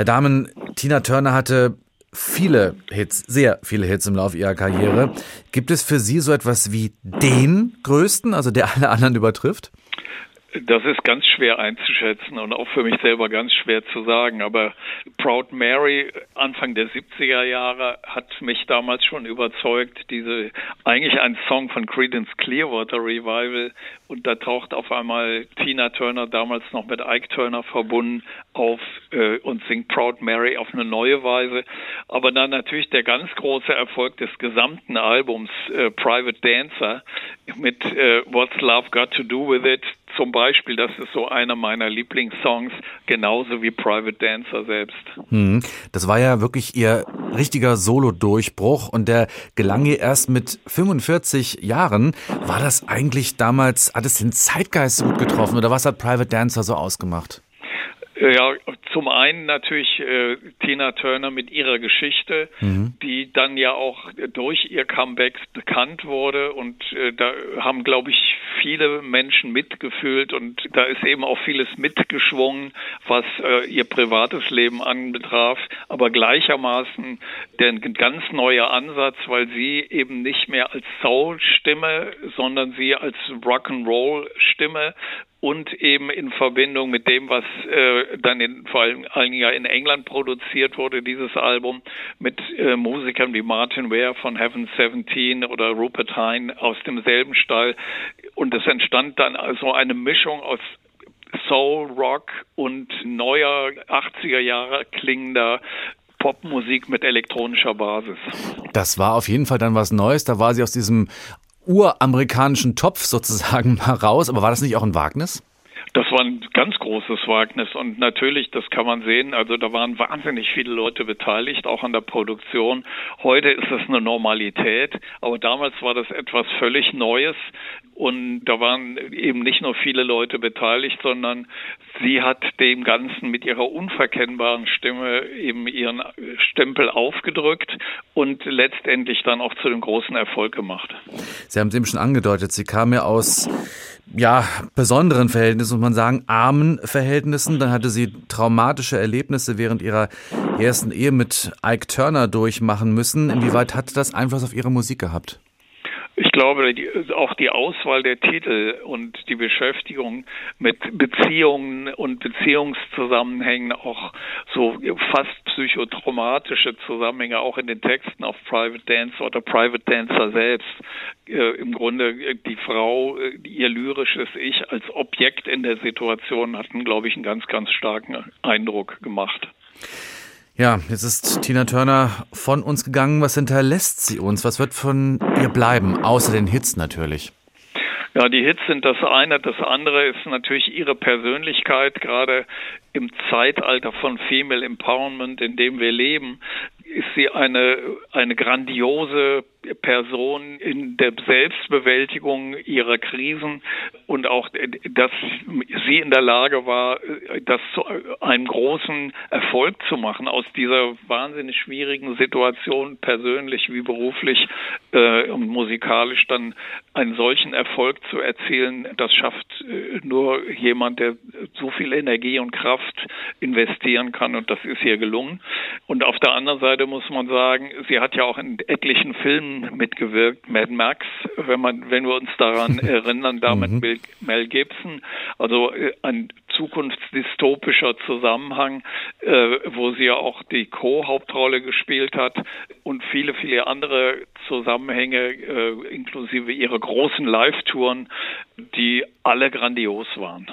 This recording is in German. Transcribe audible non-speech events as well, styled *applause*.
Herr Dahmen, Tina Turner hatte viele Hits, sehr viele Hits im Laufe ihrer Karriere. Gibt es für Sie so etwas wie den größten, also der alle anderen übertrifft? Das ist ganz schwer einzuschätzen und auch für mich selber ganz schwer zu sagen. Aber Proud Mary Anfang der 70er Jahre hat mich damals schon überzeugt. Diese eigentlich ein Song von Creedence Clearwater Revival und da taucht auf einmal Tina Turner damals noch mit Ike Turner verbunden auf äh, und singt Proud Mary auf eine neue Weise. Aber dann natürlich der ganz große Erfolg des gesamten Albums äh, Private Dancer mit äh, What's Love Got to Do with It zum Beispiel, das ist so einer meiner Lieblingssongs, genauso wie Private Dancer selbst. Hm, das war ja wirklich ihr richtiger Solo-Durchbruch und der gelang ihr erst mit 45 Jahren. War das eigentlich damals, hat es den Zeitgeist so gut getroffen oder was hat Private Dancer so ausgemacht? Ja, zum einen natürlich äh, Tina Turner mit ihrer Geschichte, mhm. die dann ja auch durch ihr Comeback bekannt wurde. Und äh, da haben, glaube ich, viele Menschen mitgefühlt. Und da ist eben auch vieles mitgeschwungen, was äh, ihr privates Leben anbetraf, aber gleichermaßen der ganz neuer Ansatz, weil sie eben nicht mehr als Soul-Stimme, sondern sie als Rock'n'Roll-Stimme und eben in Verbindung mit dem, was äh, dann in, vor allem ja in England produziert wurde, dieses Album mit äh, Musikern wie Martin Ware von Heaven 17 oder Rupert Hine aus demselben Stall. Und es entstand dann also eine Mischung aus Soul, Rock und neuer 80er Jahre klingender Popmusik mit elektronischer Basis. Das war auf jeden Fall dann was Neues. Da war sie aus diesem uramerikanischen Topf sozusagen *laughs* mal raus. Aber war das nicht auch ein Wagnis? Das war ein ganz großes Wagnis und natürlich, das kann man sehen, also da waren wahnsinnig viele Leute beteiligt, auch an der Produktion. Heute ist es eine Normalität, aber damals war das etwas völlig Neues und da waren eben nicht nur viele Leute beteiligt, sondern sie hat dem Ganzen mit ihrer unverkennbaren Stimme eben ihren Stempel aufgedrückt und letztendlich dann auch zu dem großen Erfolg gemacht. Sie haben es eben schon angedeutet, sie kam ja aus ja, besonderen Verhältnissen, muss man sagen, armen Verhältnissen. Dann hatte sie traumatische Erlebnisse während ihrer ersten Ehe mit Ike Turner durchmachen müssen. Inwieweit hat das Einfluss auf ihre Musik gehabt? Ich glaube, die, auch die Auswahl der Titel und die Beschäftigung mit Beziehungen und Beziehungszusammenhängen, auch so fast psychotraumatische Zusammenhänge, auch in den Texten auf Private Dancer oder Private Dancer selbst, äh, im Grunde die Frau, äh, ihr lyrisches Ich als Objekt in der Situation hatten, glaube ich, einen ganz, ganz starken Eindruck gemacht. Ja, jetzt ist Tina Turner von uns gegangen. Was hinterlässt sie uns? Was wird von ihr bleiben? Außer den Hits natürlich. Ja, die Hits sind das eine. Das andere ist natürlich ihre Persönlichkeit, gerade im Zeitalter von Female Empowerment, in dem wir leben, ist sie eine, eine grandiose Person in der Selbstbewältigung ihrer Krisen und auch, dass sie in der Lage war, das zu einem großen Erfolg zu machen, aus dieser wahnsinnig schwierigen Situation, persönlich wie beruflich äh, und musikalisch dann einen solchen Erfolg zu erzielen, das schafft äh, nur jemand, der so viel Energie und Kraft investieren kann und das ist ihr gelungen. Und auf der anderen Seite muss man sagen, sie hat ja auch in etlichen Filmen mitgewirkt, Mad Max, wenn man, wenn wir uns daran *laughs* erinnern, damit mhm. Mel Gibson, also äh, ein zukunftsdystopischer Zusammenhang, äh, wo sie ja auch die Co-Hauptrolle gespielt hat und viele, viele andere Zusammenhänge, äh, inklusive ihrer großen Live-Touren, die alle grandios waren.